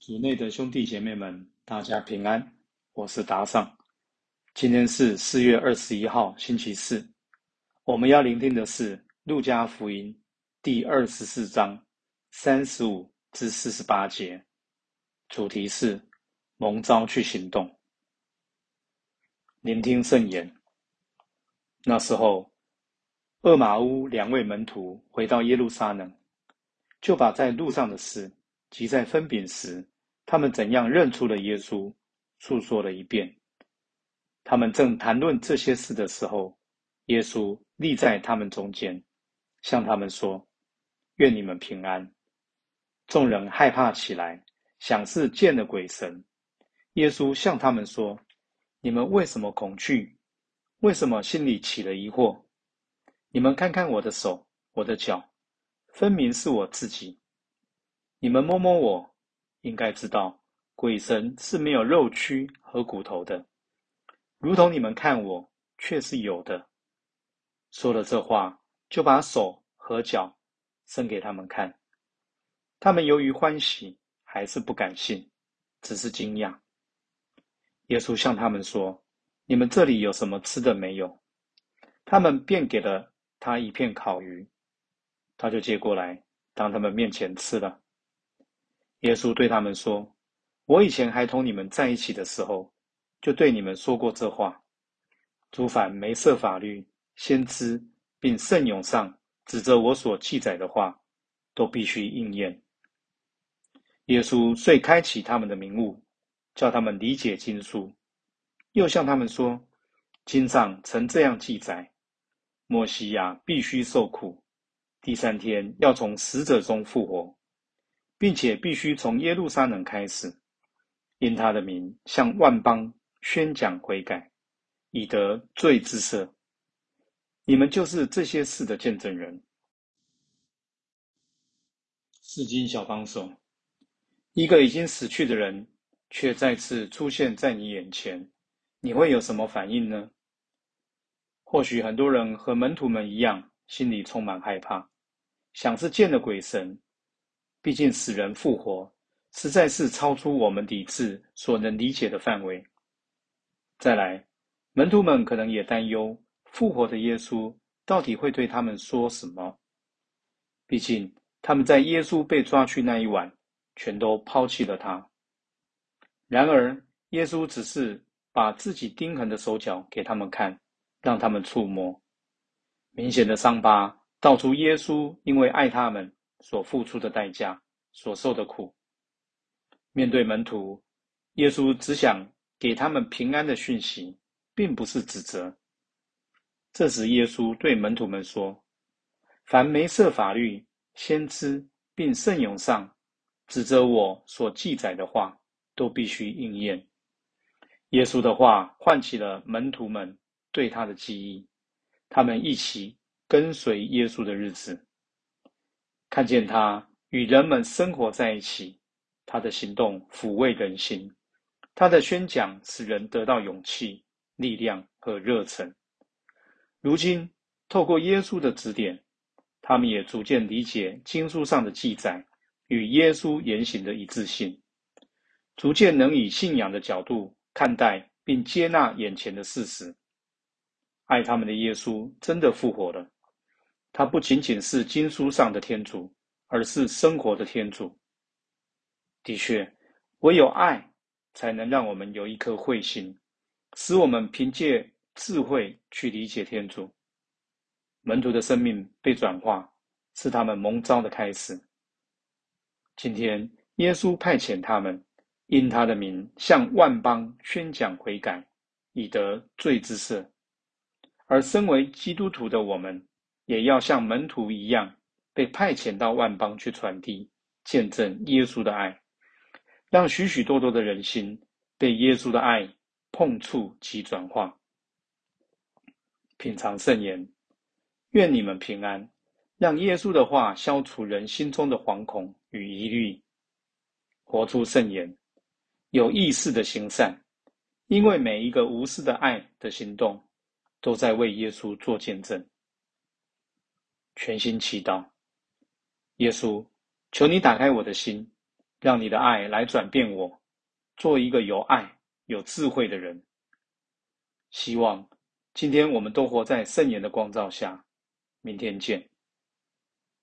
主内的兄弟姐妹们，大家平安，我是达尚。今天是四月二十一号，星期四。我们要聆听的是《路加福音》第二十四章三十五至四十八节，主题是蒙召去行动。聆听圣言。那时候，厄马乌两位门徒回到耶路撒冷，就把在路上的事即在分饼时。他们怎样认出了耶稣，诉说了一遍。他们正谈论这些事的时候，耶稣立在他们中间，向他们说：“愿你们平安。”众人害怕起来，想是见了鬼神。耶稣向他们说：“你们为什么恐惧？为什么心里起了疑惑？你们看看我的手，我的脚，分明是我自己。你们摸摸我。”应该知道，鬼神是没有肉躯和骨头的，如同你们看我却是有的。说了这话，就把手和脚伸给他们看。他们由于欢喜，还是不敢信，只是惊讶。耶稣向他们说：“你们这里有什么吃的没有？”他们便给了他一片烤鱼，他就接过来，当他们面前吃了。耶稣对他们说：“我以前还同你们在一起的时候，就对你们说过这话。诸凡没设法律、先知并圣咏上指着我所记载的话，都必须应验。”耶稣遂开启他们的明悟，叫他们理解经书，又向他们说：“经上曾这样记载：莫西亚必须受苦，第三天要从死者中复活。”并且必须从耶路撒冷开始，因他的名向万邦宣讲悔改，以得罪之赦。你们就是这些事的见证人。四经小帮手，一个已经死去的人却再次出现在你眼前，你会有什么反应呢？或许很多人和门徒们一样，心里充满害怕，想是见了鬼神。毕竟死人复活，实在是超出我们理智所能理解的范围。再来，门徒们可能也担忧复活的耶稣到底会对他们说什么。毕竟他们在耶稣被抓去那一晚，全都抛弃了他。然而，耶稣只是把自己钉痕的手脚给他们看，让他们触摸明显的伤疤，道出耶稣因为爱他们。所付出的代价，所受的苦。面对门徒，耶稣只想给他们平安的讯息，并不是指责。这时，耶稣对门徒们说：“凡没设法律、先知并圣咏上指责我所记载的话，都必须应验。”耶稣的话唤起了门徒们对他的记忆，他们一起跟随耶稣的日子。看见他与人们生活在一起，他的行动抚慰人心，他的宣讲使人得到勇气、力量和热忱。如今，透过耶稣的指点，他们也逐渐理解经书上的记载与耶稣言行的一致性，逐渐能以信仰的角度看待并接纳眼前的事实。爱他们的耶稣真的复活了。他不仅仅是经书上的天主，而是生活的天主。的确，唯有爱才能让我们有一颗慧心，使我们凭借智慧去理解天主。门徒的生命被转化，是他们蒙召的开始。今天，耶稣派遣他们，因他的名向万邦宣讲悔改，以得罪之赦。而身为基督徒的我们。也要像门徒一样，被派遣到万邦去传递、见证耶稣的爱，让许许多多的人心被耶稣的爱碰触及转化。品尝圣言，愿你们平安，让耶稣的话消除人心中的惶恐与疑虑，活出圣言，有意识的行善，因为每一个无私的爱的行动，都在为耶稣做见证。全心祈祷，耶稣，求你打开我的心，让你的爱来转变我，做一个有爱、有智慧的人。希望今天我们都活在圣言的光照下。明天见。